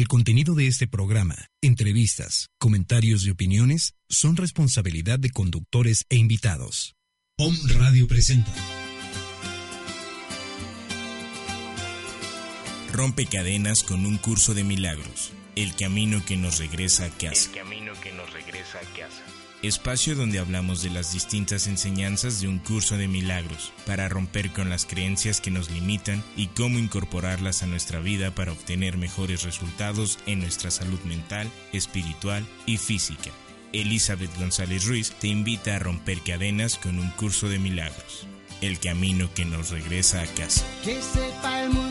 El contenido de este programa, entrevistas, comentarios y opiniones son responsabilidad de conductores e invitados. POM Radio presenta. Rompe cadenas con un curso de milagros. El camino que nos regresa a casa. El camino que nos regresa a casa. Espacio donde hablamos de las distintas enseñanzas de un curso de milagros para romper con las creencias que nos limitan y cómo incorporarlas a nuestra vida para obtener mejores resultados en nuestra salud mental, espiritual y física. Elizabeth González Ruiz te invita a romper cadenas con un curso de milagros. El camino que nos regresa a casa. Que sepa el mundo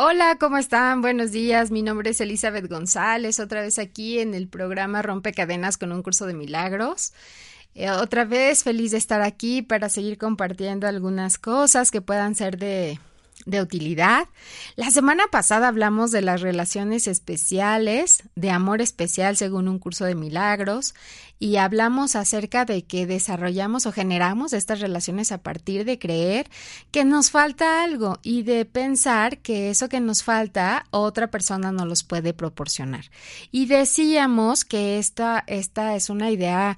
Hola, ¿cómo están? Buenos días. Mi nombre es Elizabeth González, otra vez aquí en el programa Rompe Cadenas con un curso de milagros. Eh, otra vez feliz de estar aquí para seguir compartiendo algunas cosas que puedan ser de, de utilidad. La semana pasada hablamos de las relaciones especiales, de amor especial según un curso de milagros, y hablamos acerca de que desarrollamos o generamos estas relaciones a partir de creer que nos falta algo y de pensar que eso que nos falta otra persona no los puede proporcionar. Y decíamos que esta, esta es una idea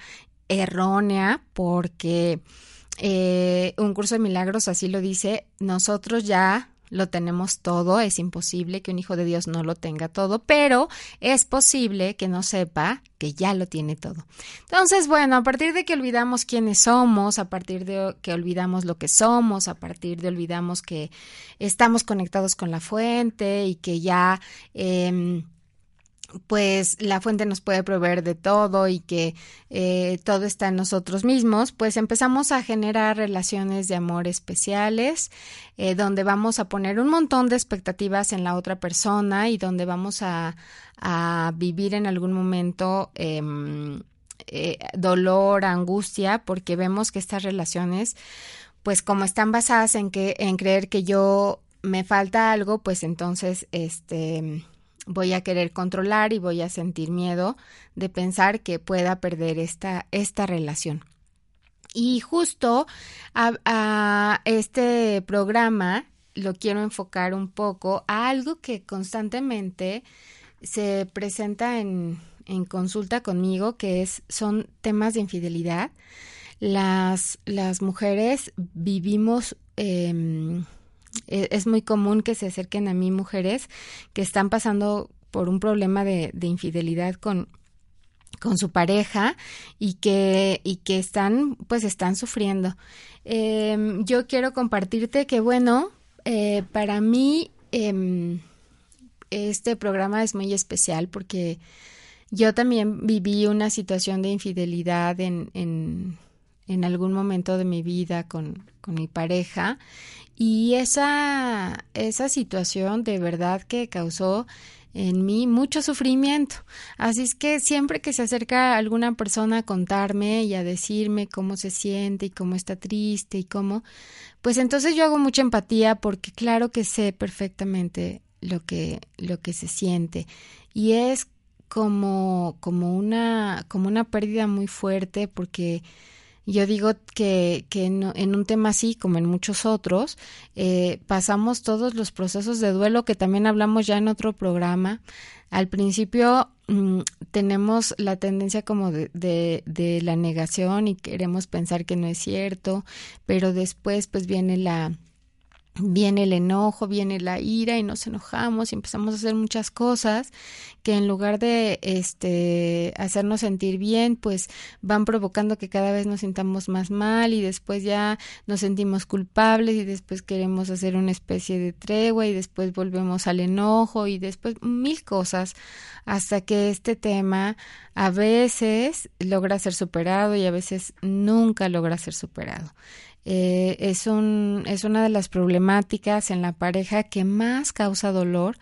errónea porque eh, un curso de milagros así lo dice, nosotros ya lo tenemos todo, es imposible que un hijo de Dios no lo tenga todo, pero es posible que no sepa que ya lo tiene todo. Entonces, bueno, a partir de que olvidamos quiénes somos, a partir de que olvidamos lo que somos, a partir de olvidamos que estamos conectados con la fuente y que ya... Eh, pues la fuente nos puede proveer de todo y que eh, todo está en nosotros mismos, pues empezamos a generar relaciones de amor especiales, eh, donde vamos a poner un montón de expectativas en la otra persona y donde vamos a, a vivir en algún momento eh, eh, dolor, angustia, porque vemos que estas relaciones, pues como están basadas en que, en creer que yo me falta algo, pues entonces, este voy a querer controlar y voy a sentir miedo de pensar que pueda perder esta, esta relación. Y justo a, este programa lo quiero enfocar un poco a algo que constantemente se presenta en, en consulta conmigo, que es, son temas de infidelidad. Las, las mujeres vivimos eh, es muy común que se acerquen a mí mujeres que están pasando por un problema de, de infidelidad con, con su pareja y que, y que están, pues están sufriendo. Eh, yo quiero compartirte que, bueno, eh, para mí eh, este programa es muy especial porque yo también viví una situación de infidelidad en, en, en algún momento de mi vida con, con mi pareja y esa, esa situación de verdad que causó en mí mucho sufrimiento. Así es que siempre que se acerca alguna persona a contarme y a decirme cómo se siente y cómo está triste y cómo, pues entonces yo hago mucha empatía porque claro que sé perfectamente lo que, lo que se siente. Y es como, como una, como una pérdida muy fuerte porque yo digo que, que en, un tema así, como en muchos otros, eh, pasamos todos los procesos de duelo que también hablamos ya en otro programa. Al principio mmm, tenemos la tendencia como de, de, de la negación y queremos pensar que no es cierto, pero después pues viene la viene el enojo, viene la ira y nos enojamos y empezamos a hacer muchas cosas que en lugar de este hacernos sentir bien, pues van provocando que cada vez nos sintamos más mal y después ya nos sentimos culpables y después queremos hacer una especie de tregua y después volvemos al enojo y después mil cosas hasta que este tema a veces logra ser superado y a veces nunca logra ser superado. Eh, es, un, es una de las problemáticas en la pareja que más causa dolor,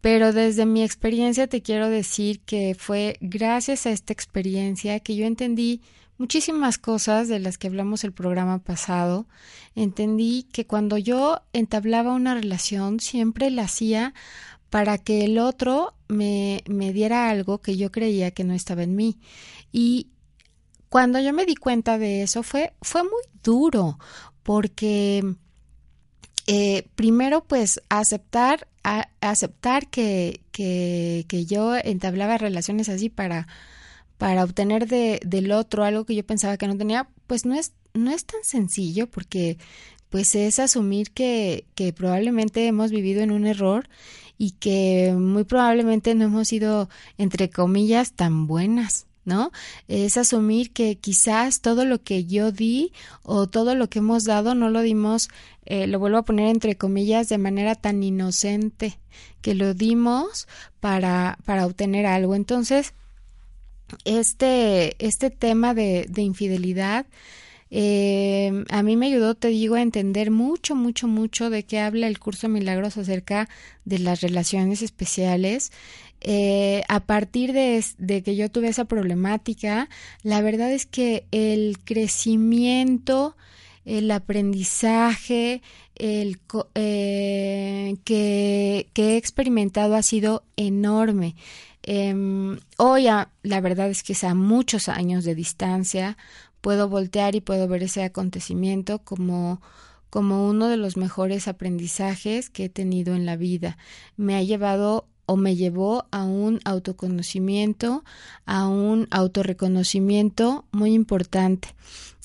pero desde mi experiencia te quiero decir que fue gracias a esta experiencia que yo entendí muchísimas cosas de las que hablamos el programa pasado. Entendí que cuando yo entablaba una relación siempre la hacía para que el otro me, me diera algo que yo creía que no estaba en mí. Y cuando yo me di cuenta de eso fue, fue muy duro, porque eh, primero pues aceptar, aceptar que, que, que, yo entablaba relaciones así para, para obtener de, del otro algo que yo pensaba que no tenía, pues no es, no es tan sencillo porque pues es asumir que, que probablemente hemos vivido en un error y que muy probablemente no hemos sido, entre comillas, tan buenas. ¿No? Es asumir que quizás todo lo que yo di o todo lo que hemos dado no lo dimos, eh, lo vuelvo a poner entre comillas, de manera tan inocente, que lo dimos para, para obtener algo. Entonces, este, este tema de, de infidelidad, eh, a mí me ayudó, te digo, a entender mucho, mucho, mucho de qué habla el curso Milagros acerca de las relaciones especiales. Eh, a partir de, que yo tuve esa problemática, la verdad es que el crecimiento, el aprendizaje, el eh, que, he experimentado ha sido enorme. Em, hoy, la verdad es que es a muchos años de distancia, puedo voltear y puedo ver ese acontecimiento como como uno de los mejores aprendizajes que he tenido en la vida. Me ha llevado o me llevó a un autoconocimiento, a un autorreconocimiento muy importante,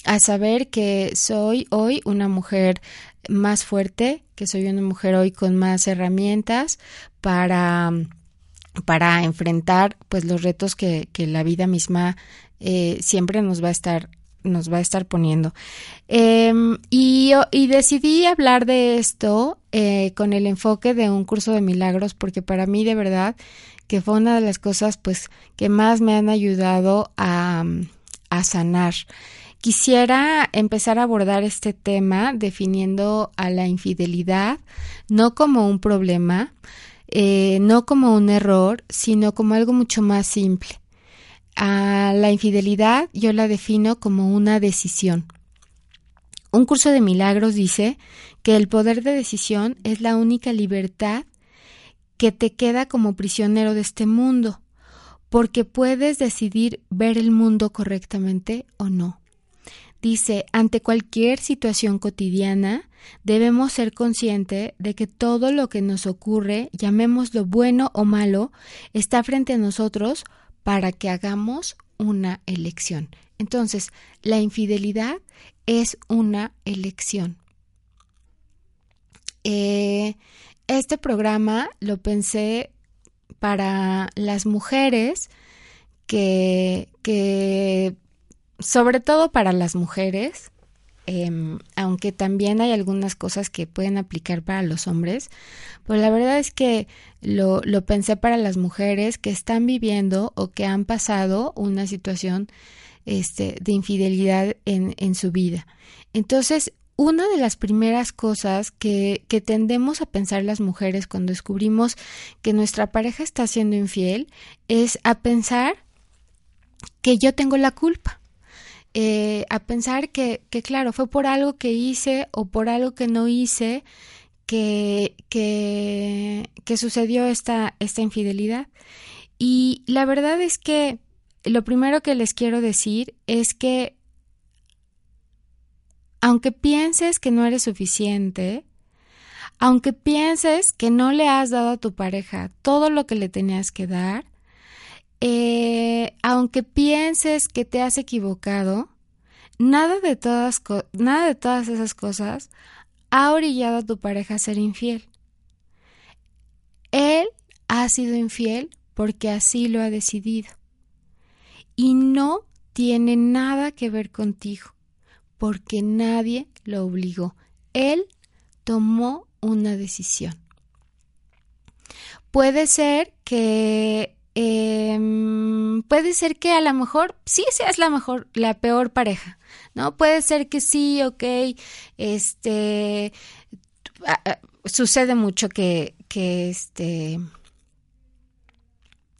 a saber que soy hoy una mujer más fuerte, que soy una mujer hoy con más herramientas para para enfrentar pues los retos que, que la vida misma eh, siempre nos va a estar nos va a estar poniendo. Em, y, decidí hablar de esto eh, con el enfoque de un curso de milagros porque para mí de verdad que fue una de las cosas pues que más me han ayudado a, a sanar. Quisiera empezar a abordar este tema definiendo a la infidelidad no como un problema, eh, no como un error, sino como algo mucho más simple. A la infidelidad yo la defino como una decisión. Un curso de milagros dice que el poder de decisión es la única libertad que te queda como prisionero de este mundo, porque puedes decidir ver el mundo correctamente o no. Dice, ante cualquier situación cotidiana, debemos ser conscientes de que todo lo que nos ocurre, llamémoslo bueno o malo, está frente a nosotros para que hagamos una elección. Entonces, la infidelidad es una elección. Eh, este programa lo pensé para las mujeres que, que sobre todo para las mujeres, Em, aunque también hay algunas cosas que pueden aplicar para los hombres, pues la verdad es que lo, lo pensé para las mujeres que están viviendo o que han pasado una situación este, de infidelidad en, en su vida. Entonces, una de las primeras cosas que, que, tendemos a pensar las mujeres cuando descubrimos que nuestra pareja está siendo infiel es a pensar que yo tengo la culpa. Eh, a pensar que, que, claro, fue por algo que hice o por algo que no hice que, que, que sucedió esta, esta infidelidad. Y la verdad es que lo primero que les quiero decir es que aunque pienses que no eres suficiente, aunque pienses que no le has dado a tu pareja todo lo que le tenías que dar, eh, aunque pienses que te has equivocado, nada de, todas, nada de todas esas cosas ha orillado a tu pareja a ser infiel. Él ha sido infiel porque así lo ha decidido. Y no tiene nada que ver contigo, porque nadie lo obligó. Él tomó una decisión. Puede ser que eh, puede ser que a lo mejor sí seas la mejor, la peor pareja, ¿no? Puede ser que sí, ok, este, sucede mucho que, que este,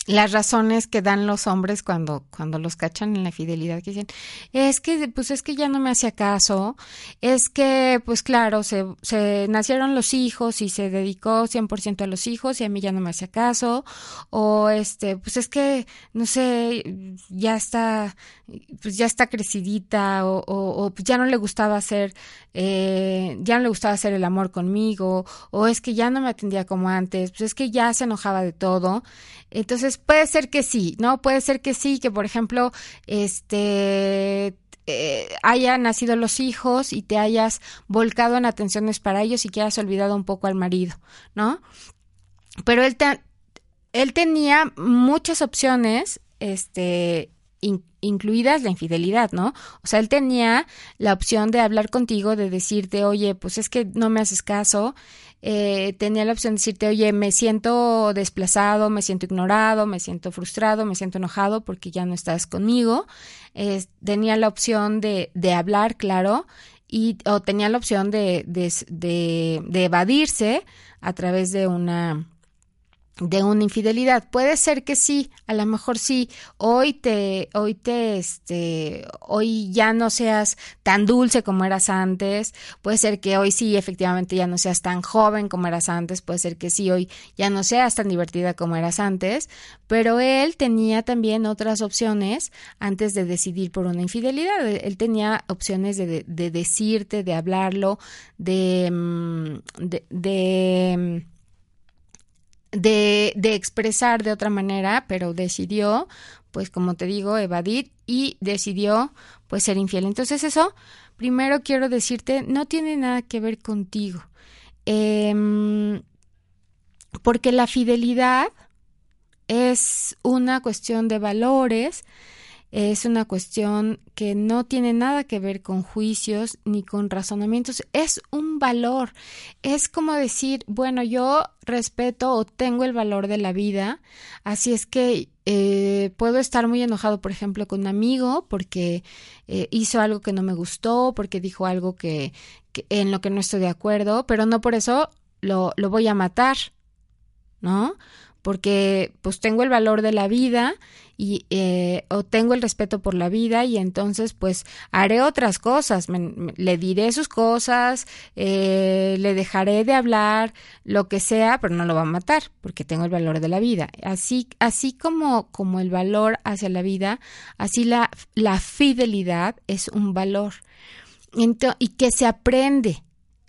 las razones que dan los hombres cuando, cuando los cachan en la fidelidad, que dicen, es que, pues es que ya no me hacía caso, es que, pues claro, se, se nacieron los hijos y se dedicó 100% a los hijos y a mí ya no me hacía caso, o este, pues es que, no sé, ya está, pues ya está crecidita, o, o, pues ya no le gustaba hacer, eh, ya no le gustaba hacer el amor conmigo, o es que ya no me atendía como antes, pues es que ya se enojaba de todo, entonces puede ser que sí, ¿no? Puede ser que sí, que por ejemplo, este eh, hayan nacido los hijos y te hayas volcado en atenciones para ellos y que hayas olvidado un poco al marido, ¿no? Pero él, él tenía muchas opciones, este, incluidas la infidelidad, ¿no? O sea, él tenía la opción de hablar contigo, de decirte, oye, pues es que no me haces caso, eh, tenía la opción de decirte, oye, me siento desplazado, me siento ignorado, me siento frustrado, me siento enojado porque ya no estás conmigo. tenía la opción de, de hablar, claro, y, o tenía la opción de, de, de evadirse a través de una de una infidelidad. Puede ser que sí, a lo mejor sí, hoy te, hoy te, este, hoy ya no seas tan dulce como eras antes, puede ser que hoy sí, efectivamente ya no seas tan joven como eras antes, puede ser que sí, hoy ya no seas tan divertida como eras antes, pero él tenía también otras opciones antes de decidir por una infidelidad. Él tenía opciones de, de, decirte, de hablarlo, de, mm, de, de de, de expresar de otra manera, pero decidió, pues como te digo, evadir y decidió pues ser infiel. Entonces eso, primero quiero decirte, no tiene nada que ver contigo. Em, porque la fidelidad es una cuestión de valores, es una cuestión que no tiene nada que ver con juicios ni con razonamientos, es un valor, es como decir, bueno, yo respeto o tengo el valor de la vida, así es que eh, puedo estar muy enojado, por ejemplo, con un amigo porque eh, hizo algo que no me gustó, porque dijo algo que, que, en lo que no estoy de acuerdo, pero no por eso lo, lo voy a matar, ¿no? Porque pues tengo el valor de la vida y eh, o tengo el respeto por la vida y entonces pues haré otras cosas, le diré sus cosas, eh, le dejaré de hablar, lo que sea, pero no lo va a matar porque tengo el valor de la vida. Así, así como, como el valor hacia la vida, así la, la fidelidad es un valor y que se aprende.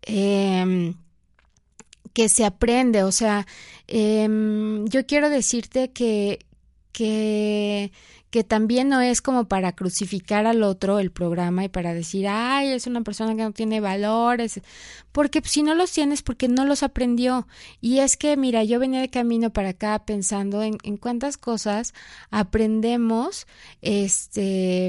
Eh, que se aprende. O sea, em, yo quiero decirte que, que, que también no es como para crucificar al otro el programa y para decir, ay, es una persona que no tiene valores, porque si no los tienes, porque no los aprendió. Y es que, mira, yo venía de camino para acá pensando en, en cuántas cosas aprendemos, este,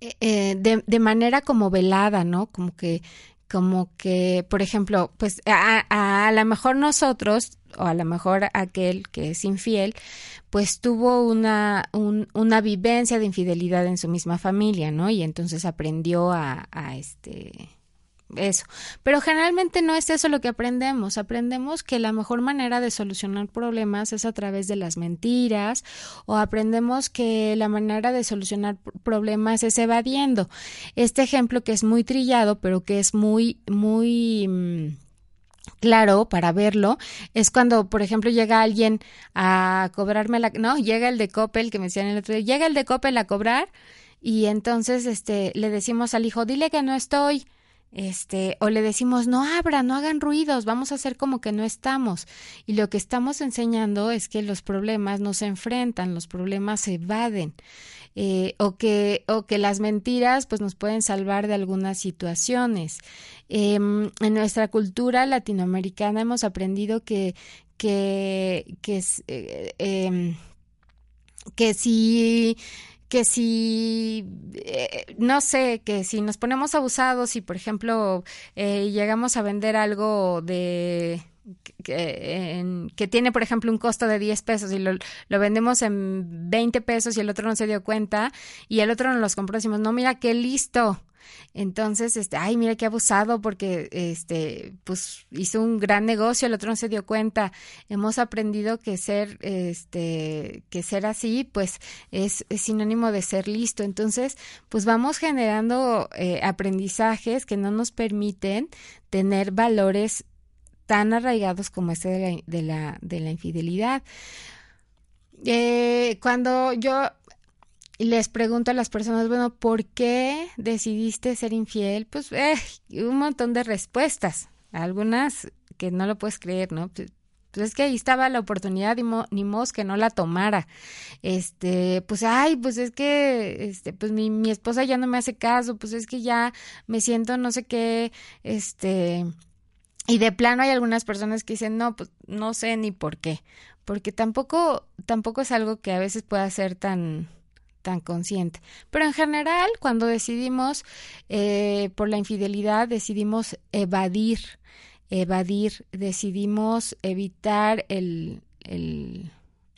eh, eh, de, de manera como velada, ¿no? Como que como que, por ejemplo, pues a, a, lo mejor nosotros, o a lo mejor aquel que es infiel, pues tuvo una, un, una vivencia de infidelidad en su misma familia, ¿no? Y entonces aprendió a, a este eso. Pero generalmente no es eso lo que aprendemos. Aprendemos que la mejor manera de solucionar problemas es a través de las mentiras o aprendemos que la manera de solucionar problemas es evadiendo. Este ejemplo que es muy trillado, pero que es muy, muy... Mm, claro para verlo es cuando por ejemplo llega alguien a cobrarme la no llega el de Coppel que me decían el otro día llega el de Coppel a cobrar y entonces este le decimos al hijo dile que no estoy este, o le decimos no abran, no hagan ruidos, vamos a hacer como que no estamos. Y lo que estamos enseñando es que los problemas no se enfrentan, los problemas se evaden. Eh, o que o que las mentiras pues nos pueden salvar de algunas situaciones em, en nuestra cultura latinoamericana hemos aprendido que que que, eh, eh, que si que si, eh, no sé, que si nos ponemos abusados y, por ejemplo, eh, llegamos a vender algo de que, que, tiene, por ejemplo, un costo de 10 pesos y lo, lo, vendemos en 20 pesos y el otro no se dio cuenta y el otro nos los compró, decimos, no, mira, qué listo, Entonces, este, ay, mira qué abusado porque, este, pues hizo un gran negocio, el otro no se dio cuenta. Hemos aprendido que ser, este, que ser así, pues es, sinónimo de ser listo. Entonces, pues vamos generando eh, aprendizajes que no nos permiten tener valores tan arraigados como este de la, de la, de la infidelidad. Eh, cuando yo les pregunto a las personas, bueno, ¿por qué decidiste ser infiel? Pues eh, un montón de respuestas, algunas que no lo puedes creer, ¿no? Pues, pues es que ahí estaba la oportunidad, ni, mo, ni que no la tomara. Este, pues, ay, pues es que, este, pues mi, mi esposa ya no me hace caso, pues es que ya me siento no sé qué, este, y de plano hay algunas personas que dicen, no, pues no sé ni por qué, porque tampoco, tampoco es algo que a veces pueda ser tan, tan consciente. Pero en general, cuando decidimos eh, por la infidelidad, decidimos evadir, evadir, decidimos evitar el, el,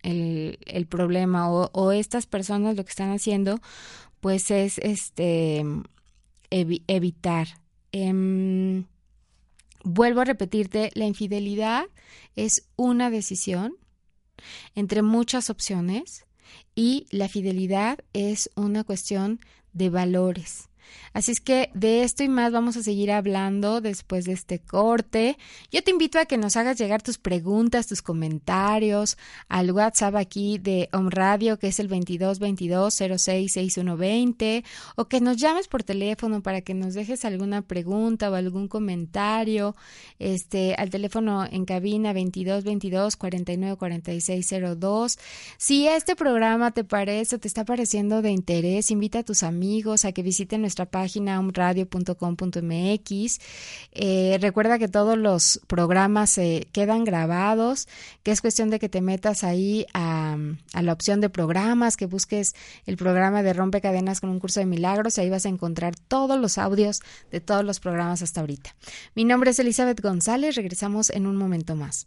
el, problema o, estas personas lo que están haciendo, pues es este evitar. Em, vuelvo a repetirte, la infidelidad es una decisión entre muchas opciones y la fidelidad es una cuestión de valores. Así es que de esto y más vamos a seguir hablando después de este corte. Yo te invito a que nos hagas llegar tus preguntas, tus comentarios al WhatsApp aquí de Home Radio, que es el 2222066120, o que nos llames por teléfono para que nos dejes alguna pregunta o algún comentario, este, al teléfono en cabina 2222 494602. Si este programa te parece o te está pareciendo de interés, invita a tus amigos a que visiten nuestra página umradio.com.mx. Eh, recuerda que todos los programas se quedan grabados, que es cuestión de que te metas ahí a, la opción de programas, que busques el programa de Rompecadenas con un curso de milagros, ahí vas a encontrar todos los audios de todos los programas hasta ahorita. Mi nombre es Elizabeth González, regresamos en un momento más.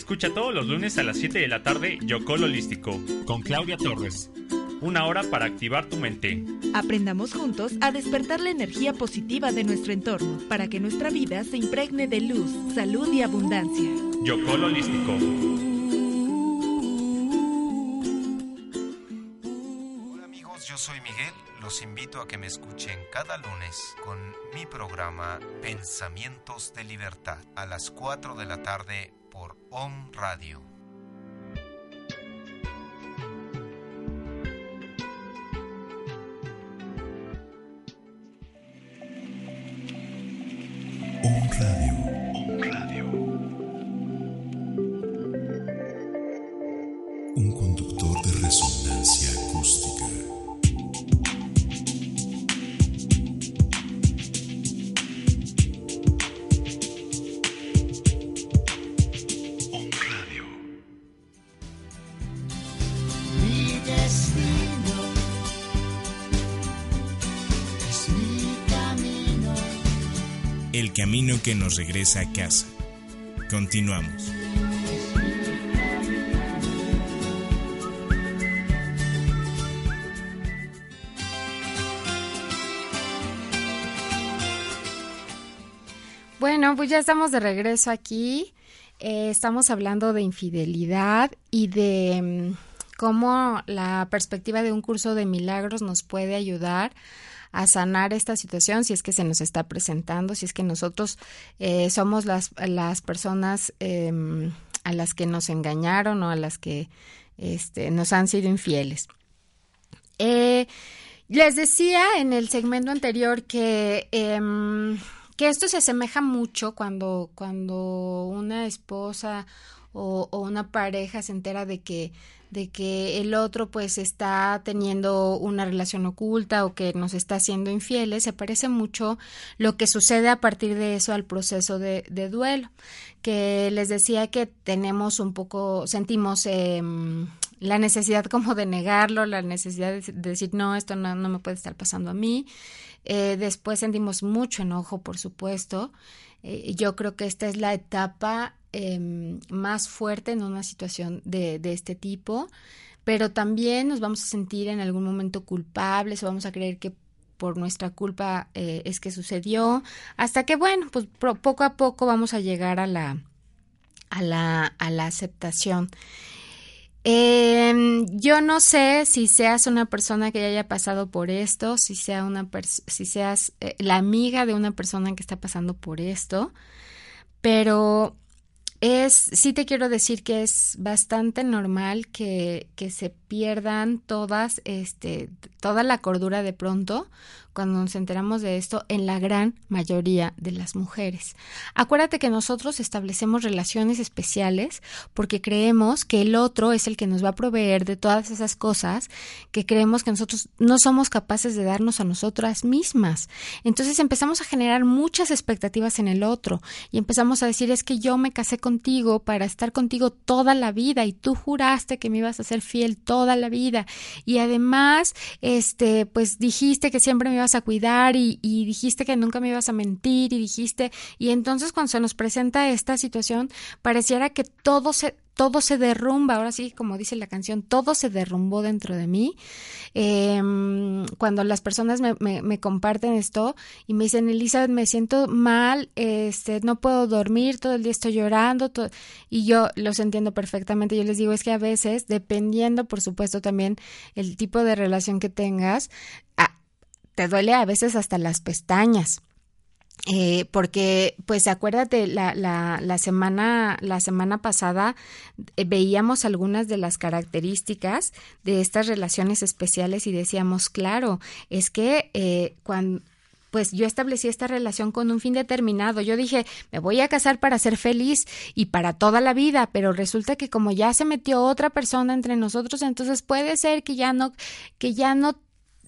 Escucha todos los lunes a las 7 de la tarde Yocol Holístico con Claudia Torres. Una hora para activar tu mente. Aprendamos juntos a despertar la energía positiva de nuestro entorno para que nuestra vida se impregne de luz, salud y abundancia. Yocol Holístico. Hola amigos, yo soy Miguel. Los invito a que me escuchen cada lunes con mi programa Pensamientos de Libertad a las 4 de la tarde por Om Radio. Camino que nos regresa a casa. Continuamos. Bueno, pues ya estamos de regreso aquí. Eh, estamos hablando de infidelidad y de mm, cómo la perspectiva de un curso de milagros nos puede ayudar a sanar esta situación si es que se nos está presentando, si es que nosotros eh, somos las, las personas em, a las que nos engañaron o a las que este, nos han sido infieles. Eh, les decía en el segmento anterior que, em, que esto se asemeja mucho cuando, cuando una esposa o, una pareja se entera de que de que el otro pues está teniendo una relación oculta o que nos está haciendo infieles, se parece mucho lo que sucede a partir de eso al proceso de, de duelo, que les decía que tenemos un poco, sentimos eh, la necesidad como de negarlo, la necesidad de, de decir, no, esto no, no, me puede estar pasando a mí. Eh, después sentimos mucho enojo, por supuesto. Eh, yo creo que esta es la etapa eh, más fuerte en una situación de, de, este tipo, pero también nos vamos a sentir en algún momento culpables o vamos a creer que por nuestra culpa eh, es que sucedió, hasta que bueno, pues poco a poco vamos a llegar a la, a la, a la aceptación. Eh, yo no sé si seas una persona que haya pasado por esto, si, sea una si seas eh, la amiga de una persona que está pasando por esto, pero es, sí te quiero decir que es bastante normal que, que se pierdan todas, este, toda la cordura de pronto cuando nos enteramos de esto en la gran mayoría de las mujeres. Acuérdate que nosotros establecemos relaciones especiales porque creemos que el otro es el que nos va a proveer de todas esas cosas que creemos que nosotros no somos capaces de darnos a nosotras mismas. Entonces empezamos a generar muchas expectativas en el otro y empezamos a decir es que yo me casé contigo para estar contigo toda la vida y tú juraste que me ibas a ser fiel toda la vida y además este pues dijiste que siempre me ibas a cuidar y, y, dijiste que nunca me ibas a mentir y dijiste y entonces cuando se nos presenta esta situación pareciera que todo se todo se derrumba, ahora sí, como dice la canción, todo se derrumbó dentro de mí. Eh, cuando las personas me, me, me, comparten esto y me dicen, Elizabeth, me siento mal, este, no puedo dormir, todo el día estoy llorando, y yo los entiendo perfectamente. Yo les digo, es que a veces, dependiendo, por supuesto, también el tipo de relación que tengas, te duele a veces hasta las pestañas. Eh, porque, pues acuérdate, la, la, la, semana, la semana pasada eh, veíamos algunas de las características de estas relaciones especiales y decíamos, claro, es que eh, cuando, pues yo establecí esta relación con un fin determinado. Yo dije, me voy a casar para ser feliz y para toda la vida, pero resulta que como ya se metió otra persona entre nosotros, entonces puede ser que ya no, que ya no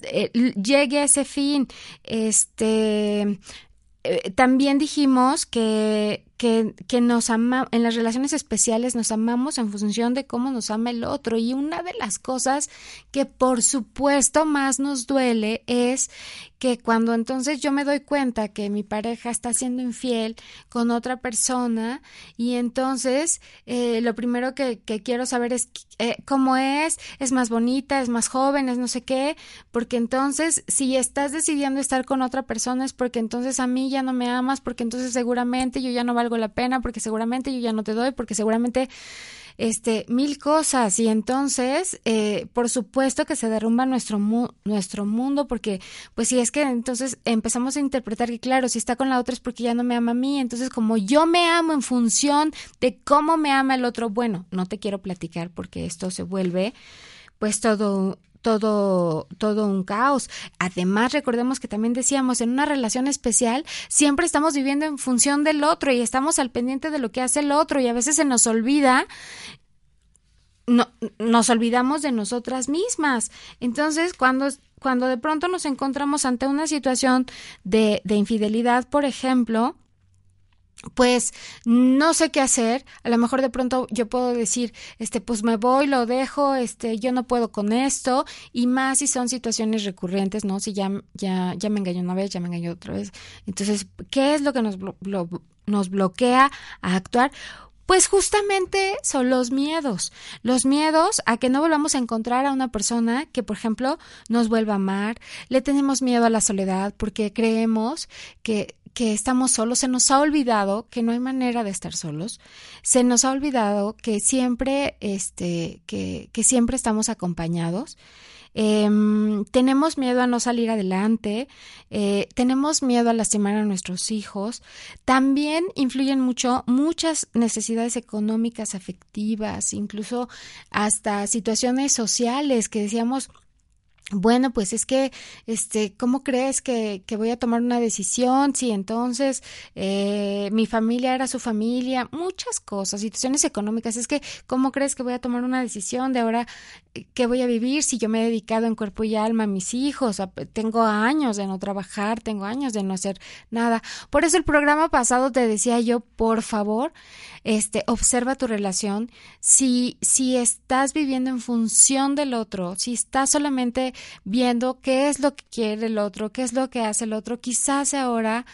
eh, llegue a ese fin. Este, eh, también dijimos que, que, nos ama, en las relaciones especiales nos amamos en función de cómo nos ama el otro. Y una de las cosas que por supuesto más nos duele es que cuando entonces yo me doy cuenta que mi pareja está siendo infiel con otra persona y entonces eh, lo primero que, que, quiero saber es eh, cómo es, es más bonita, es más joven, es no sé qué, porque entonces si estás decidiendo estar con otra persona es porque entonces a mí ya no me amas, porque entonces seguramente yo ya no valgo la pena, porque seguramente yo ya no te doy, porque seguramente este, mil cosas. Y entonces, eh, por supuesto que se derrumba nuestro, mu nuestro mundo porque, pues si es que entonces empezamos a interpretar que, claro, si está con la otra es porque ya no me ama a mí, entonces como yo me amo en función de cómo me ama el otro, bueno, no te quiero platicar porque esto se vuelve pues todo todo, todo un caos. Además, recordemos que también decíamos, en una relación especial, siempre estamos viviendo en función del otro y estamos al pendiente de lo que hace el otro y a veces se nos olvida no, nos olvidamos de nosotras mismas. Entonces, cuando, cuando de pronto nos encontramos ante una situación de, de infidelidad, por ejemplo, pues no sé qué hacer, a lo mejor de pronto yo puedo decir, este, pues me voy, lo dejo, este, yo no puedo con esto, y más si son situaciones recurrentes, ¿no? Si ya, ya, ya me engañó una vez, ya me engañó otra vez. Entonces, ¿qué es lo que nos, nos bloquea a actuar? Pues justamente son los miedos, los miedos a que no volvamos a encontrar a una persona que, por ejemplo, nos vuelva a amar, le tenemos miedo a la soledad porque creemos que que estamos solos, se nos ha olvidado que no hay manera de estar solos, se nos ha olvidado que siempre, este, que, que siempre estamos acompañados. Em, tenemos miedo a no salir adelante, eh, tenemos miedo a lastimar a nuestros hijos. También influyen mucho muchas necesidades económicas, afectivas, incluso hasta situaciones sociales que decíamos, bueno, pues es que, este, ¿cómo crees que, que voy a tomar una decisión? Si entonces eh, mi familia era su familia, muchas cosas, situaciones económicas. Es que, ¿cómo crees que voy a tomar una decisión de ahora eh, qué voy a vivir si yo me he dedicado en cuerpo y alma a mis hijos? Tengo años de no trabajar, tengo años de no hacer nada. Por eso el programa pasado te decía yo, por favor, este, observa tu relación. Si, si estás viviendo en función del otro, si estás solamente viendo qué es lo que quiere el otro, qué es lo que hace el otro, quizás ahora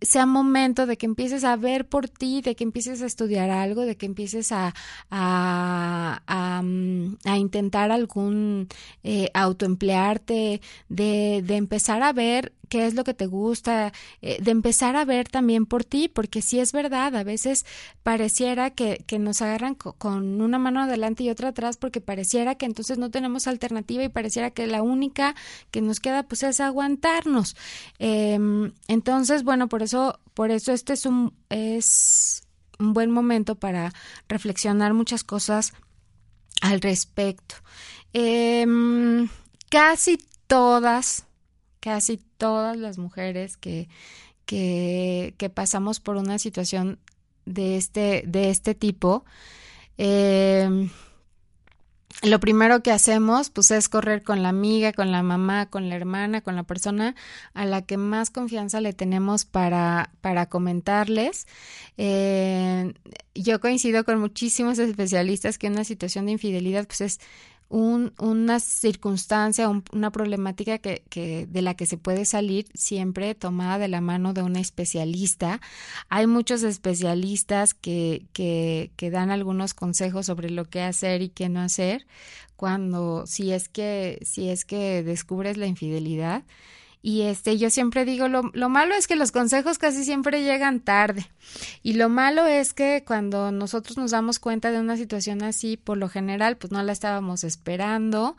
sea momento de que empieces a ver por ti, de que empieces a estudiar algo, de que empieces a, a, a, mm, intentar algún eh, autoemplearte, de, de empezar a ver qué es lo que te gusta, eh, de empezar a ver también por ti, porque si es verdad, a veces pareciera que, que nos agarran con una mano adelante y otra atrás, porque pareciera que entonces no tenemos alternativa y pareciera que la única que nos queda pues es aguantarnos. Em, entonces, bueno, por eso, por eso este es un, es un buen momento para reflexionar muchas cosas al respecto. Em, casi todas casi todas las mujeres que, que, que pasamos por una situación de este, de este tipo, eh, lo primero que hacemos pues es correr con la amiga, con la mamá, con la hermana, con la persona a la que más confianza le tenemos para, para comentarles. Eh, yo coincido con muchísimos especialistas que una situación de infidelidad pues es un, una circunstancia, una problemática que, que, de la que se puede salir siempre tomada de la mano de un especialista. Hay muchos especialistas que, que, que dan algunos consejos sobre lo que hacer y qué no hacer cuando, si es que, si es que descubres la infidelidad. Y este, yo siempre digo, lo, lo malo es que los consejos casi siempre llegan tarde. Y lo malo es que cuando nosotros nos damos cuenta de una situación así, por lo general, pues no la estábamos esperando.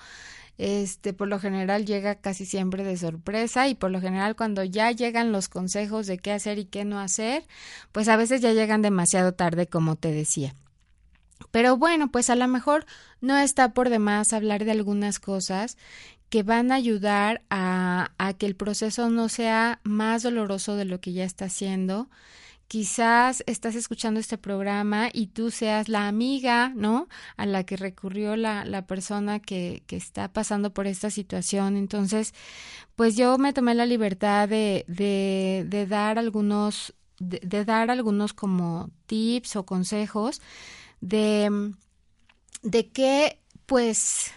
Este, por lo general llega casi siempre de sorpresa y por lo general cuando ya llegan los consejos de qué hacer y qué no hacer, pues a veces ya llegan demasiado tarde, como te decía. Pero bueno, pues a lo mejor no está por demás hablar de algunas cosas que van a ayudar a, que el proceso no sea más doloroso de lo que ya está siendo. Quizás estás escuchando este programa y tú seas la amiga, ¿no? A la que recurrió la, la persona que, que está pasando por esta situación. Entonces, pues yo me tomé la libertad de, de, de dar algunos, de, de dar algunos como tips o consejos de, de que, pues,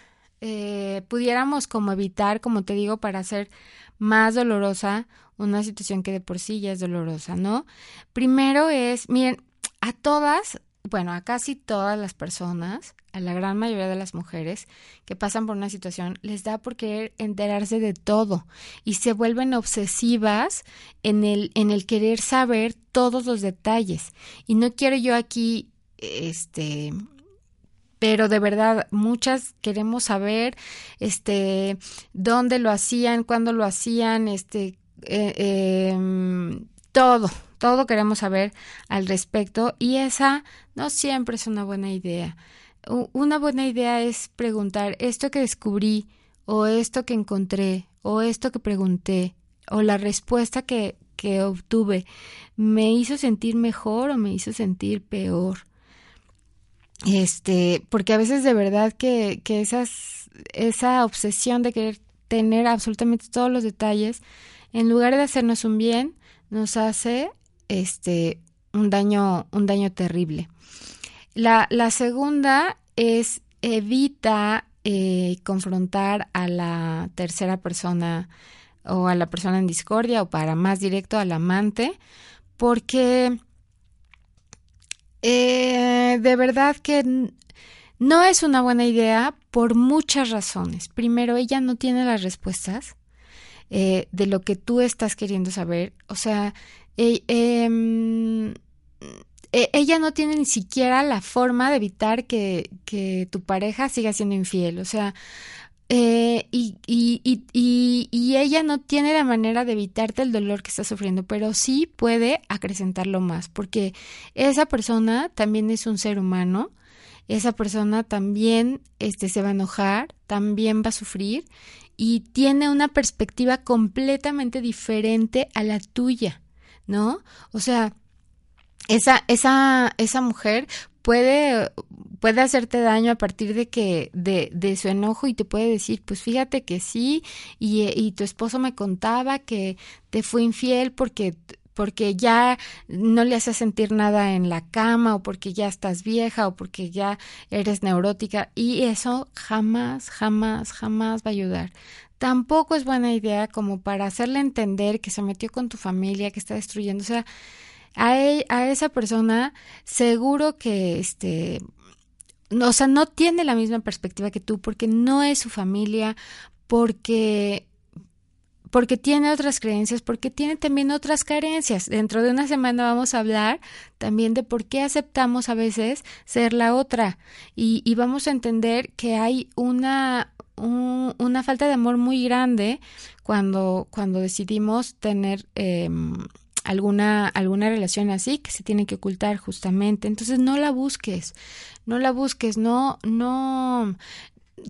eh, pudiéramos como evitar, como te digo, para hacer más dolorosa una situación que de por sí ya es dolorosa, ¿no? Primero es, miren, a todas, bueno, a casi todas las personas, a la gran mayoría de las mujeres que pasan por una situación, les da por querer enterarse de todo y se vuelven obsesivas en el, en el querer saber todos los detalles. Y no quiero yo aquí, este, pero de verdad muchas queremos saber este dónde lo hacían, cuándo lo hacían, este eh, em, todo, todo queremos saber al respecto y esa no siempre es una buena idea. Una buena idea es preguntar esto que descubrí o esto que encontré o esto que pregunté o la respuesta que, que obtuve me hizo sentir mejor o me hizo sentir peor este, porque a veces de verdad que, que esas, esa obsesión de querer tener absolutamente todos los detalles, en lugar de hacernos un bien, nos hace este un daño, un daño terrible. La, la segunda es evita eh, confrontar a la tercera persona o a la persona en discordia o para más directo al amante, porque eh, de verdad que no es una buena idea por muchas razones. Primero, ella no tiene las respuestas eh, de lo que tú estás queriendo saber. O sea, eh, em, e, ella no tiene ni siquiera la forma de evitar que tu pareja siga siendo infiel. O sea, eh, y, y, y, y, ella no tiene la manera de evitarte el dolor que está sufriendo, pero sí puede acrecentarlo más, porque esa persona también es un ser humano, esa persona también este, se va a enojar, también va a sufrir y tiene una perspectiva completamente diferente a la tuya, ¿no? O sea, esa, esa, esa mujer puede, puede hacerte daño a partir de que, de, de su enojo y te puede decir, pues fíjate que sí, y, y tu esposo me contaba que te fue infiel porque porque ya no le hace sentir nada en la cama o porque ya estás vieja o porque ya eres neurótica y eso jamás, jamás, jamás va a ayudar. Tampoco es buena idea como para hacerle entender que se metió con tu familia, que está destruyendo, o sea, a, e, a esa persona seguro que este o sea, no tiene la misma perspectiva que tú porque no es su familia, porque porque tiene otras creencias, porque tiene también otras carencias. Dentro de una semana vamos a hablar también de por qué aceptamos a veces ser la otra y, y vamos a entender que hay una, un, una falta de amor muy grande cuando, cuando decidimos tener eh, alguna, alguna relación así que se tiene que ocultar justamente. Entonces no la busques, no la busques, no, no,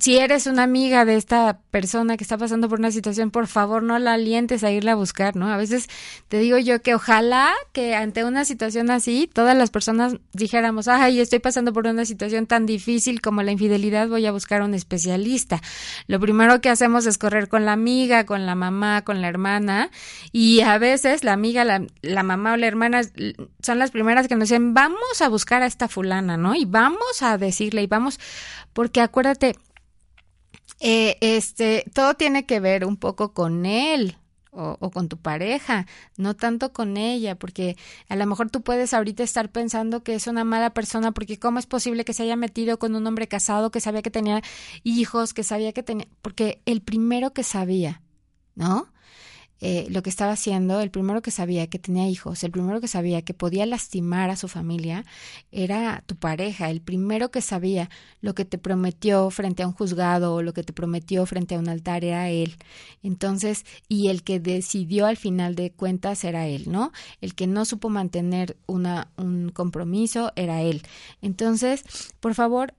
si eres una amiga de esta persona que está pasando por una situación, por favor no la alientes a irla a buscar, ¿no? A veces te digo yo que ojalá que ante una situación así, todas las personas dijéramos, ay, estoy pasando por una situación tan difícil como la infidelidad, voy a buscar a un especialista. Lo primero que hacemos es correr con la amiga, con la mamá, con la hermana, y a veces la amiga, la, la mamá o la hermana son las primeras que nos dicen, vamos a buscar a esta fulana, ¿no? Y vamos a decirle, y vamos, porque acuérdate, eh, este, todo tiene que ver un poco con él. O, o, con tu pareja, no tanto con ella, porque a lo mejor tú puedes ahorita estar pensando que es una mala persona, porque cómo es posible que se haya metido con un hombre casado que sabía que tenía hijos, que sabía que tenía, porque el primero que sabía, ¿no? Eh, lo que estaba haciendo, el primero que sabía que tenía hijos, el primero que sabía que podía lastimar a su familia, era tu pareja, el primero que sabía lo que te prometió frente a un juzgado o lo que te prometió frente a un altar era él. Entonces, y el que decidió al final de cuentas era él, ¿no? El que no supo mantener una, un compromiso era él. Entonces, por favor,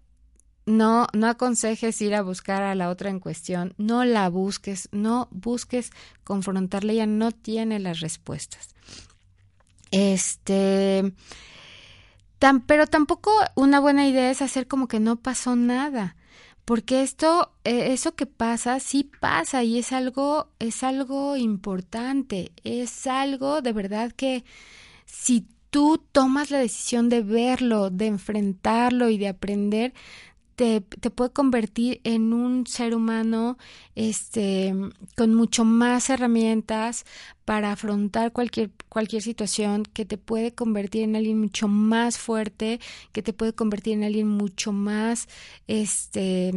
no, no aconsejes ir a buscar a la otra en cuestión, no la busques, no busques confrontarle, ella no tiene las respuestas. Este, pero tampoco una buena idea es hacer como que no pasó nada, porque esto, eh, eso que pasa, sí pasa y es algo, es algo importante, es algo de verdad que si tú tomas la decisión de verlo, de enfrentarlo y de aprender, te, te, puede convertir en un ser humano este, con mucho más herramientas para afrontar cualquier, cualquier situación, que te puede convertir en alguien mucho más fuerte, que te puede convertir en alguien mucho más este,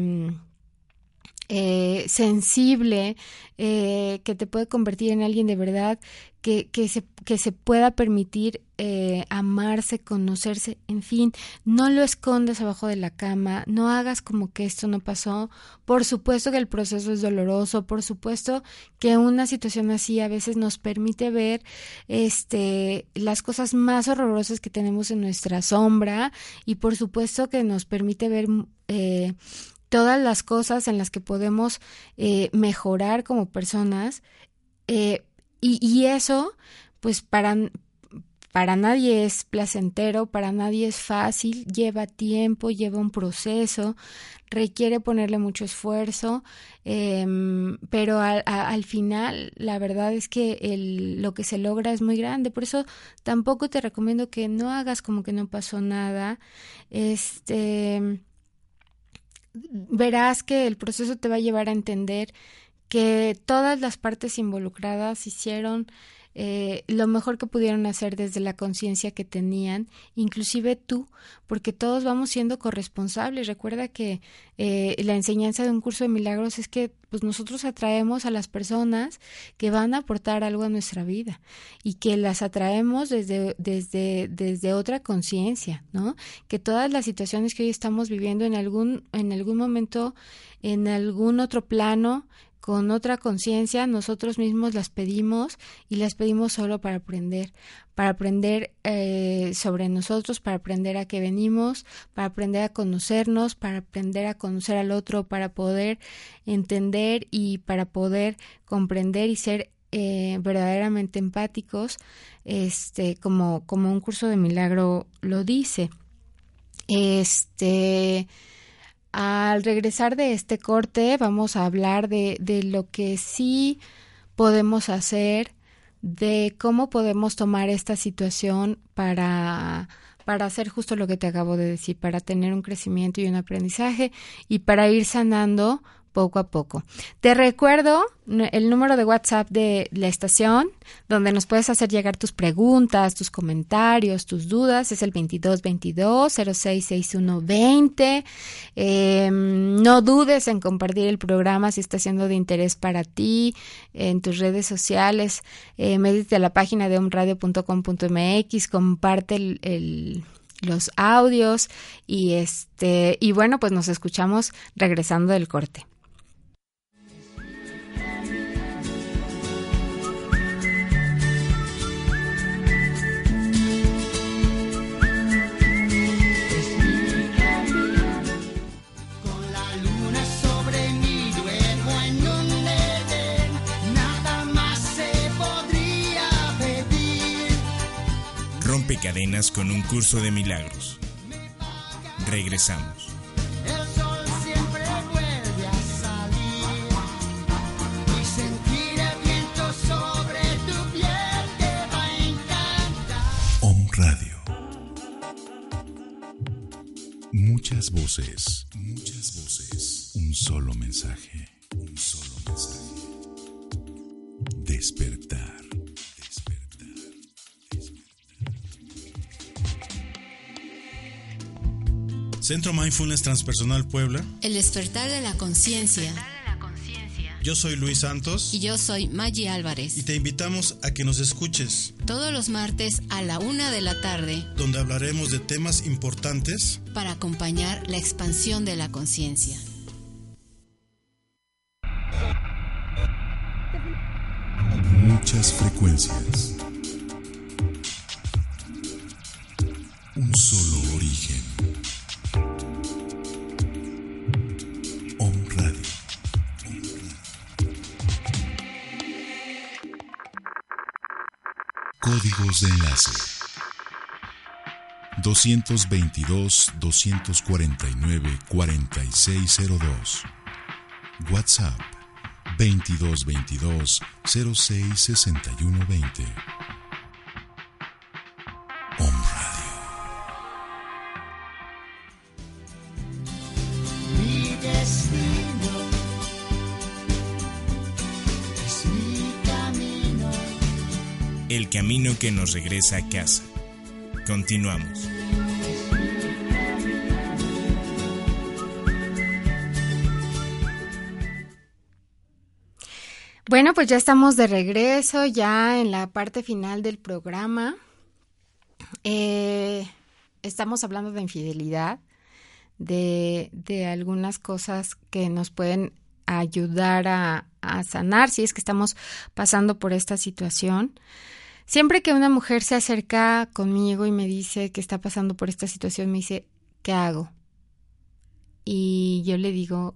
eh, sensible, eh, que te puede convertir en alguien de verdad que, que, se, que se pueda permitir eh, amarse, conocerse, en fin, no lo escondas abajo de la cama, no hagas como que esto no pasó. Por supuesto que el proceso es doloroso, por supuesto que una situación así a veces nos permite ver este las cosas más horrorosas que tenemos en nuestra sombra y por supuesto que nos permite ver eh, todas las cosas en las que podemos eh, mejorar como personas eh, y, y, eso pues para, para nadie es placentero, para nadie es fácil, lleva tiempo, lleva un proceso, requiere ponerle mucho esfuerzo, eh, pero a, a, al final la verdad es que el, lo que se logra es muy grande, por eso tampoco te recomiendo que no hagas como que no pasó nada, este verás que el proceso te va a llevar a entender que todas las partes involucradas hicieron eh, lo mejor que pudieron hacer desde la conciencia que tenían, inclusive tú, porque todos vamos siendo corresponsables. Recuerda que eh, la enseñanza de un curso de milagros es que pues nosotros atraemos a las personas que van a aportar algo a nuestra vida y que las atraemos desde, desde, desde otra conciencia, ¿no? Que todas las situaciones que hoy estamos viviendo en algún, en algún momento, en algún otro plano, con otra conciencia, nosotros mismos las pedimos y las pedimos solo para aprender, para aprender eh, sobre nosotros, para aprender a qué venimos, para aprender a conocernos, para aprender a conocer al otro, para poder entender y para poder comprender y ser eh, verdaderamente empáticos, este, como, como un curso de milagro lo dice. Este al regresar de este corte vamos a hablar de, de lo que sí podemos hacer, de cómo podemos tomar esta situación para para hacer justo lo que te acabo de decir, para tener un crecimiento y un aprendizaje y para ir sanando poco a poco. Te recuerdo el número de WhatsApp de la estación, donde nos puedes hacer llegar tus preguntas, tus comentarios, tus dudas. Es el 2222-066120. Eh, no dudes en compartir el programa si está siendo de interés para ti en tus redes sociales. Eh, médite a la página de omradio.com.mx, comparte los audios y este y bueno pues nos escuchamos regresando del corte. Cadenas con un curso de milagros. Regresamos. El sol siempre vuelve a salir y sentir el viento sobre tu piel te va a encantar. Om Radio. Muchas voces, muchas voces. Un solo mensaje, un solo Centro Mindfulness Transpersonal Puebla. El despertar de la conciencia. Yo soy Luis Santos. Y yo soy Maggie Álvarez. Y te invitamos a que nos escuches. Todos los martes a la una de la tarde. Donde hablaremos de temas importantes. Para acompañar la expansión de la conciencia. Muchas frecuencias. Enlace. 222-249-4602 WhatsApp 2222-066120 que nos regresa a casa. Continuamos. Bueno, pues ya estamos de regreso, ya en la parte final del programa. Eh, estamos hablando de infidelidad, de, de algunas cosas que nos pueden ayudar a, a sanar si es que estamos pasando por esta situación. Siempre que una mujer se acerca conmigo y me dice que está pasando por esta situación, me dice, ¿qué hago? Y yo le digo,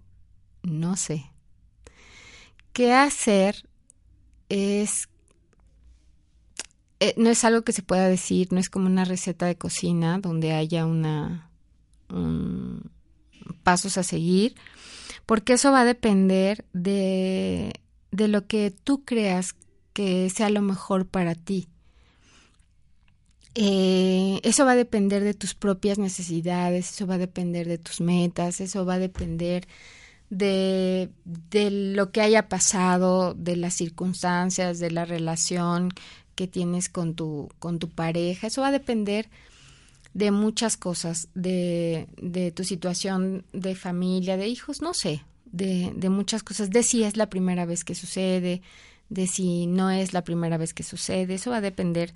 no sé. ¿Qué hacer? Es... eh, no es algo que se pueda decir, no es como una receta de cocina donde haya una... un- pasos a seguir, porque eso va a depender de, de lo que tú creas que sea lo mejor para ti. Eh, eso va a depender de tus propias necesidades, eso va a depender de tus metas, eso va a depender de, de lo que haya pasado, de las circunstancias, de la relación que tienes con tu, con tu pareja. Eso va a depender de muchas cosas, de, de tu situación de familia, de hijos, no sé, de, de muchas cosas, de si es la primera vez que sucede, de si no es la primera vez que sucede, eso va a depender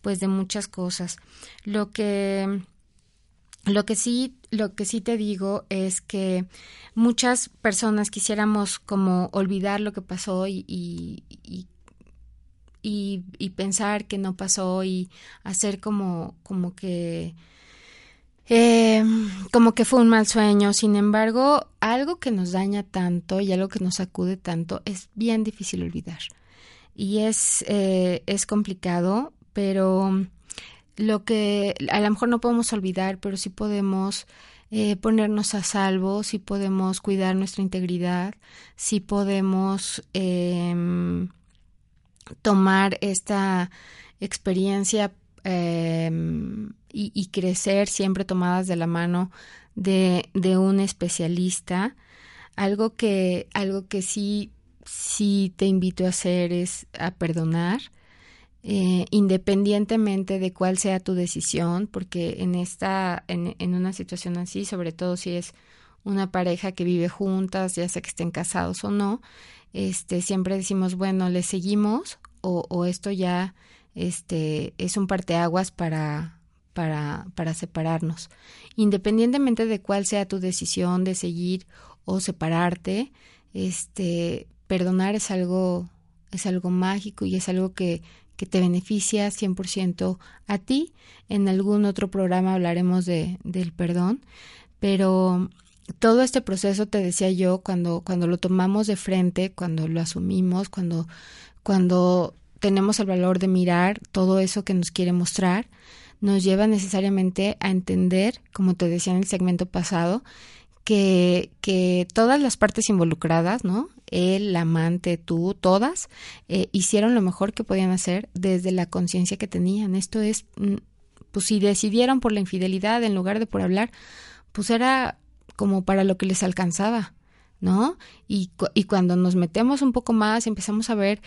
pues de muchas cosas. Lo que lo que sí, lo que sí te digo es que muchas personas quisiéramos como olvidar lo que pasó y, y, y, y pensar que no pasó y hacer como, como que eh, como que fue un mal sueño. Sin embargo, algo que nos daña tanto y algo que nos sacude tanto es bien difícil olvidar. Y es, eh, es complicado, pero lo que a lo mejor no podemos olvidar, pero sí podemos eh, ponernos a salvo, sí podemos cuidar nuestra integridad, sí podemos eh, tomar esta experiencia eh, y, y, crecer siempre tomadas de la mano de, de un especialista. Algo que, algo que sí, sí te invito a hacer es a perdonar eh, independientemente de cuál sea tu decisión, porque en esta, en, en, una situación así, sobre todo si es una pareja que vive juntas, ya sea que estén casados o no, este, siempre decimos, bueno, le seguimos o, o esto ya este, es un parteaguas para, para, para separarnos. Independientemente de cuál sea tu decisión de seguir o separarte, este, perdonar es algo, es algo mágico y es algo que, que te beneficia 100% a ti. En algún otro programa hablaremos de, del perdón, pero todo este proceso, te decía yo, cuando, cuando lo tomamos de frente, cuando lo asumimos, cuando, cuando tenemos el valor de mirar todo eso que nos quiere mostrar, nos lleva necesariamente a entender, como te decía en el segmento pasado, que, que todas las partes involucradas, ¿no? Él, la amante, tú, todas, eh, hicieron lo mejor que podían hacer desde la conciencia que tenían. Esto es, mm, pues si decidieron por la infidelidad en lugar de por hablar, pues era como para lo que les alcanzaba, ¿no? Y, y cuando nos metemos un poco más, empezamos a ver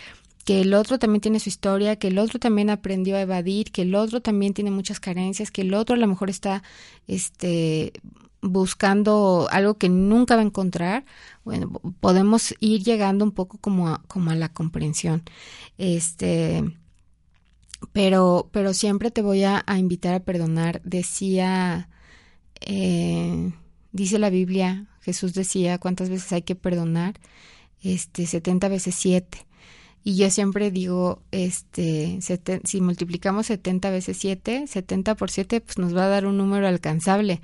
que el otro también tiene su historia, que el otro también aprendió a evadir, que el otro también tiene muchas carencias, que el otro a lo mejor está este buscando algo que nunca va a encontrar, bueno, podemos ir llegando un poco como a, como a la comprensión. Este, pero, pero siempre te voy a, invitar a perdonar. Decía, eh, dice la Biblia, Jesús decía cuántas veces hay que perdonar, este, 70 veces 7. Y yo siempre digo, este, si multiplicamos 70 veces 7, 70 por 7, pues nos va a dar un número alcanzable.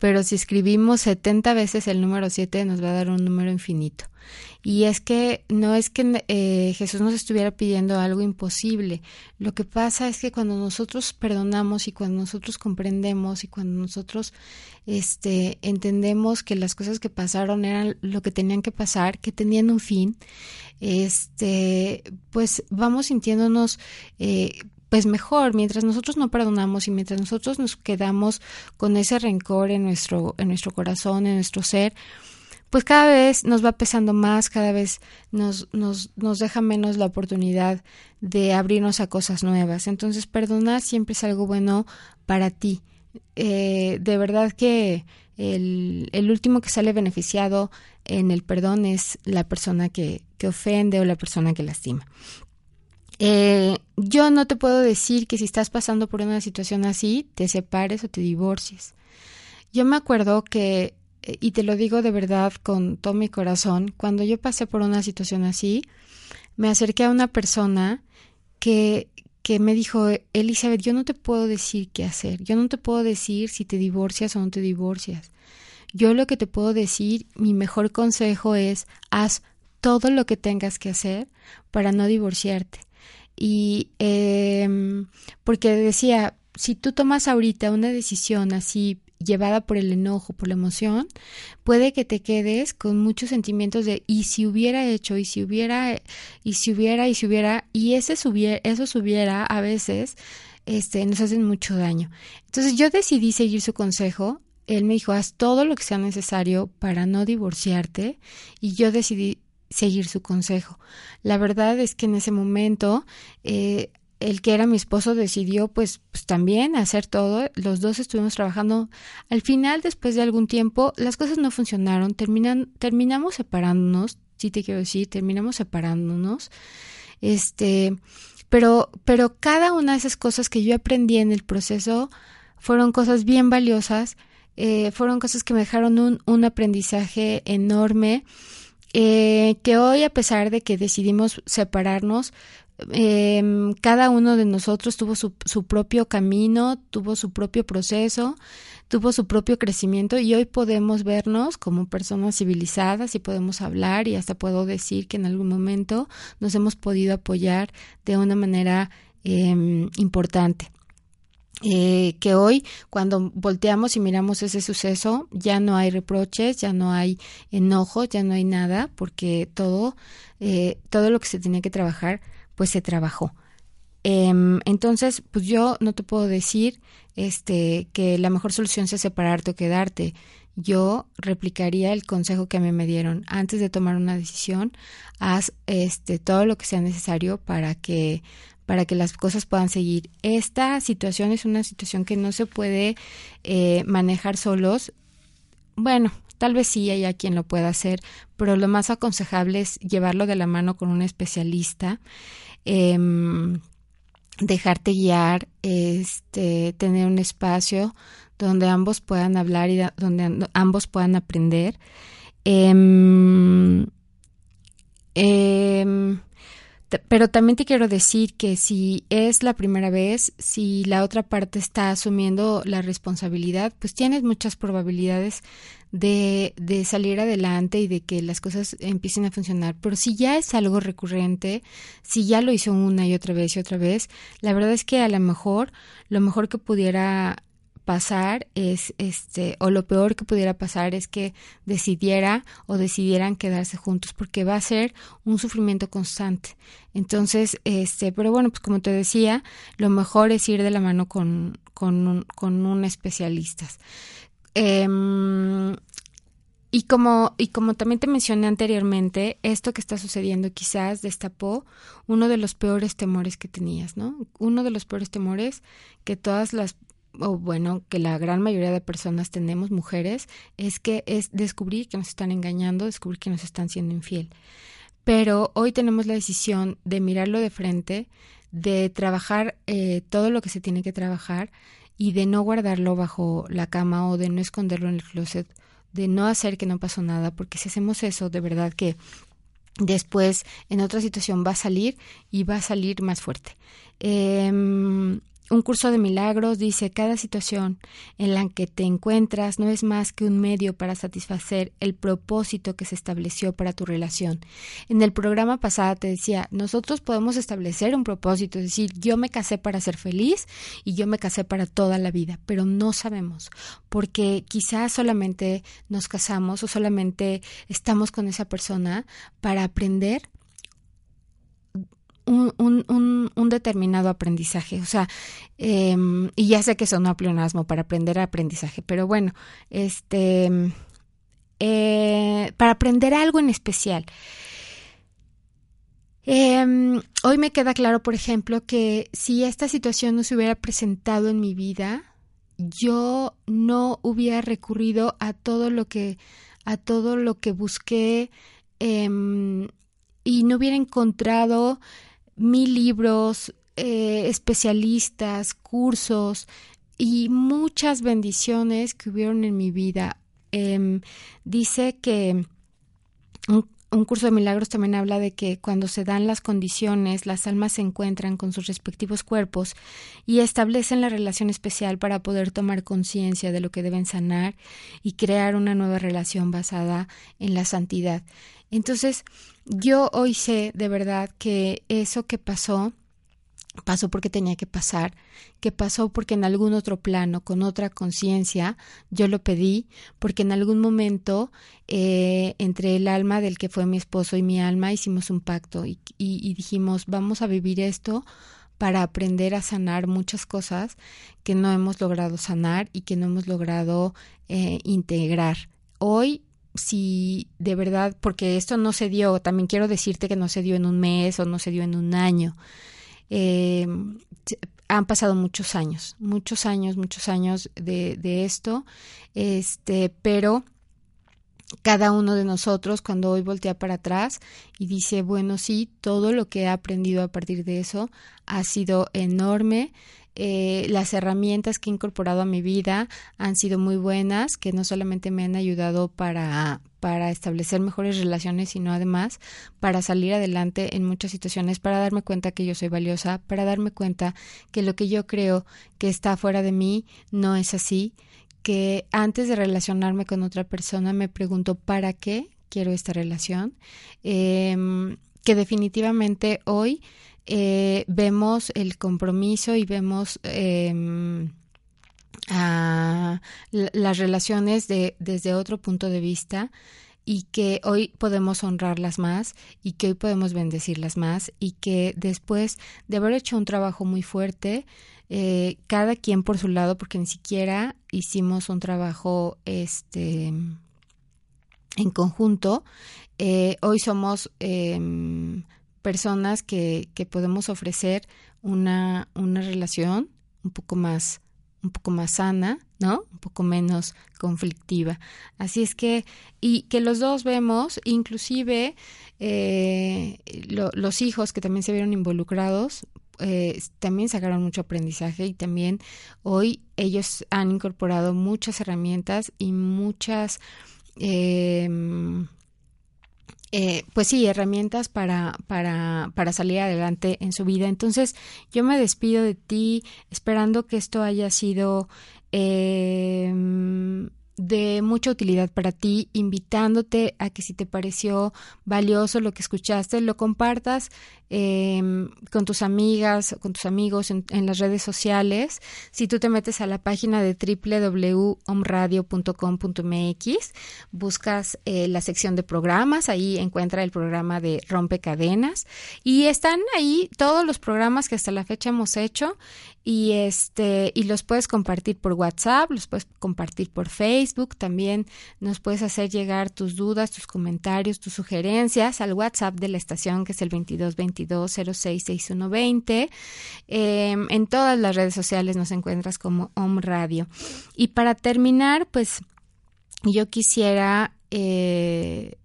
Pero si escribimos 70 veces el número 7, nos va a dar un número infinito. Y es que no es que eh, Jesús nos estuviera pidiendo algo imposible. Lo que pasa es que cuando nosotros perdonamos y cuando nosotros comprendemos y cuando nosotros este, entendemos que las cosas que pasaron eran lo que tenían que pasar, que tenían un fin, este, pues vamos sintiéndonos eh, pues mejor, mientras nosotros no perdonamos y mientras nosotros nos quedamos con ese rencor en nuestro, en nuestro corazón, en nuestro ser, pues cada vez nos va pesando más, cada vez nos, nos, nos deja menos la oportunidad de abrirnos a cosas nuevas. Entonces, perdonar siempre es algo bueno para ti. Eh, de verdad que el, el, último que sale beneficiado en el perdón es la persona que, que ofende o la persona que lastima. Eh, yo no te puedo decir que si estás pasando por una situación así, te separes o te divorcies. Yo me acuerdo que eh, y te lo digo de verdad con todo mi corazón, cuando yo pasé por una situación así, me acerqué a una persona que, que me dijo, Elizabeth, yo no te puedo decir qué hacer, yo no te puedo decir si te divorcias o no te divorcias. Yo lo que te puedo decir, mi mejor consejo es, haz todo lo que tengas que hacer para no divorciarte. Y eh, porque decía, si tú tomas ahorita una decisión así llevada por el enojo, por la emoción, puede que te quedes con muchos sentimientos de y si hubiera hecho, y si hubiera, y si hubiera, y si hubiera, y ese subiera, eso subiera a veces, este, nos hacen mucho daño. Entonces yo decidí seguir su consejo. Él me dijo, haz todo lo que sea necesario para no divorciarte. Y yo decidí seguir su consejo. La verdad es que en ese momento eh, el que era mi esposo decidió pues, pues, también hacer todo, los dos estuvimos trabajando. Al final, después de algún tiempo, las cosas no funcionaron, terminan, terminamos separándonos, sí te quiero decir, terminamos separándonos. Este, pero, pero cada una de esas cosas que yo aprendí en el proceso fueron cosas bien valiosas, eh, fueron cosas que me dejaron un, un aprendizaje enorme. Eh, que hoy, a pesar de que decidimos separarnos, eh, cada uno de nosotros tuvo su, su, propio camino, tuvo su propio proceso, tuvo su propio crecimiento y hoy podemos vernos como personas civilizadas y podemos hablar y hasta puedo decir que en algún momento nos hemos podido apoyar de una manera eh, importante. Eh, que hoy cuando volteamos y miramos ese suceso ya no hay reproches, ya no hay enojo, ya no hay nada porque todo, eh, todo lo que se tenía que trabajar pues se trabajó. Eh, entonces, pues yo no te puedo decir este, que la mejor solución sea separarte o quedarte. Yo replicaría el consejo que a mí me dieron. Antes de tomar una decisión, haz este, todo lo que sea necesario para que, para que las cosas puedan seguir. Esta situación es una situación que no se puede eh, manejar solos. Bueno, Tal vez sí haya quien lo pueda hacer, pero lo más aconsejable es llevarlo de la mano con un especialista, eh, dejarte guiar, este, tener un espacio donde ambos puedan hablar y donde ambos puedan aprender. Eh, eh, pero también te quiero decir que si es la primera vez, si la otra parte está asumiendo la responsabilidad, pues tienes muchas probabilidades de, de salir adelante y de que las cosas empiecen a funcionar. Pero si ya es algo recurrente, si ya lo hizo una y otra vez y otra vez, la verdad es que a lo mejor lo mejor que pudiera pasar es este o lo peor que pudiera pasar es que decidiera o decidieran quedarse juntos porque va a ser un sufrimiento constante entonces este pero bueno pues como te decía lo mejor es ir de la mano con con un, con un especialista eh, y como, y como también te mencioné anteriormente, esto que está sucediendo quizás destapó uno de los peores temores que tenías, ¿no? Uno de los peores temores que todas las o bueno, que la gran mayoría de personas tenemos, mujeres, es que es descubrir que nos están engañando, descubrir que nos están siendo infiel. Pero hoy tenemos la decisión de mirarlo de frente, de trabajar eh, todo lo que se tiene que trabajar y de no guardarlo bajo la cama o de no esconderlo en el closet, de no hacer que no pasó nada, porque si hacemos eso, de verdad que después en otra situación va a salir y va a salir más fuerte. Eh, un curso de milagros dice, cada situación en la que te encuentras no es más que un medio para satisfacer el propósito que se estableció para tu relación. En el programa pasado te decía, nosotros podemos establecer un propósito, es decir, yo me casé para ser feliz y yo me casé para toda la vida, pero no sabemos, porque quizás solamente nos casamos o solamente estamos con esa persona para aprender un, un, un, determinado aprendizaje. O sea, eh, y ya sé que son un pleonasmo para aprender aprendizaje, pero bueno, este, eh, para aprender algo en especial. Eh, hoy me queda claro, por ejemplo, que si esta situación no se hubiera presentado en mi vida, yo no hubiera recurrido a todo lo que a todo lo que busqué em, y no hubiera encontrado mil libros, eh, especialistas, cursos y muchas bendiciones que hubieron en mi vida. Eh, dice que un, curso de milagros también habla de que cuando se dan las condiciones, las almas se encuentran con sus respectivos cuerpos y establecen la relación especial para poder tomar conciencia de lo que deben sanar y crear una nueva relación basada en la santidad. Entonces, yo hoy sé de verdad que eso que pasó, pasó porque tenía que pasar, que pasó porque en algún otro plano, con otra conciencia, yo lo pedí, porque en algún momento eh, entre el alma del que fue mi esposo y mi alma hicimos un pacto y, dijimos, vamos a vivir esto para aprender a sanar muchas cosas que no hemos logrado sanar y que no hemos logrado eh, integrar. Hoy si de verdad, porque esto no se dio, también quiero decirte que no se dio en un mes o no se dio en un año. Eh, han pasado muchos años, muchos años, muchos años de, de esto, este, pero cada uno de nosotros cuando hoy voltea para atrás y dice, bueno, sí, todo lo que he aprendido a partir de eso ha sido enorme. Eh, las herramientas que he incorporado a mi vida han sido muy buenas, que no solamente me han ayudado para, para establecer mejores relaciones, sino además para salir adelante en muchas situaciones, para darme cuenta que yo soy valiosa, para darme cuenta que lo que yo creo que está fuera de mí no es así, que antes de relacionarme con otra persona me pregunto para qué quiero esta relación, em, que definitivamente hoy eh, vemos el compromiso y vemos em, a las relaciones de, desde otro punto de vista y que hoy podemos honrarlas más y que hoy podemos bendecirlas más y que después de haber hecho un trabajo muy fuerte, eh, cada quien por su lado, porque ni siquiera hicimos un trabajo este en conjunto, eh, hoy somos em, personas que, que, podemos ofrecer una, una relación un poco más un poco más sana, ¿no? Un poco menos conflictiva. Así es que, y que los dos vemos, inclusive eh, los hijos que también se vieron involucrados, eh, también sacaron mucho aprendizaje y también hoy ellos han incorporado muchas herramientas y muchas eh, eh, pues sí, herramientas para, para, para salir adelante en su vida. Entonces, yo me despido de ti esperando que esto haya sido eh, de mucha utilidad para ti, invitándote a que si te pareció valioso lo que escuchaste, lo compartas eh, con tus amigas, con tus amigos en, en, las redes sociales. Si tú te metes a la página de www.omradio.com.mx, buscas eh, la sección de programas, ahí encuentra el programa de Rompecadenas y están ahí todos los programas que hasta la fecha hemos hecho y este y los puedes compartir por WhatsApp, los puedes compartir por Facebook, también nos puedes hacer llegar tus dudas, tus comentarios, tus sugerencias al WhatsApp de la estación que es el 2222066120. Eh, en todas las redes sociales nos encuentras como Om Radio. Y para terminar, pues yo quisiera eh,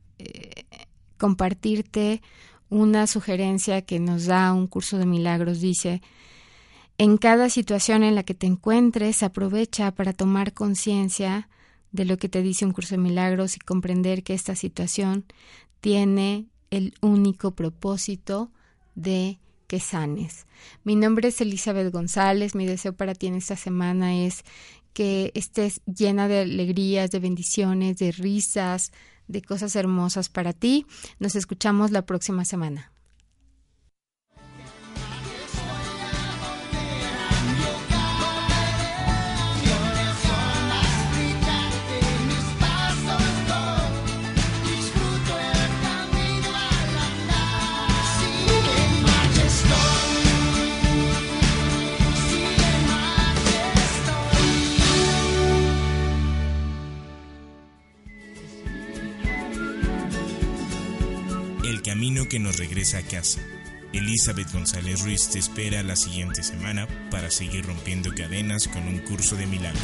compartirte una sugerencia que nos da un curso de milagros. Dice, en cada situación en la que te encuentres, aprovecha para tomar conciencia de lo que te dice un curso de milagros y comprender que esta situación tiene el único propósito de que sanes. Mi nombre es Elizabeth González, mi deseo para ti en esta semana es que estés llena de alegrías, de bendiciones, de risas, de cosas hermosas para ti. Nos escuchamos la próxima semana. Camino que nos regresa a casa. Elizabeth González Ruiz te espera la siguiente semana para seguir rompiendo cadenas con un curso de milagros.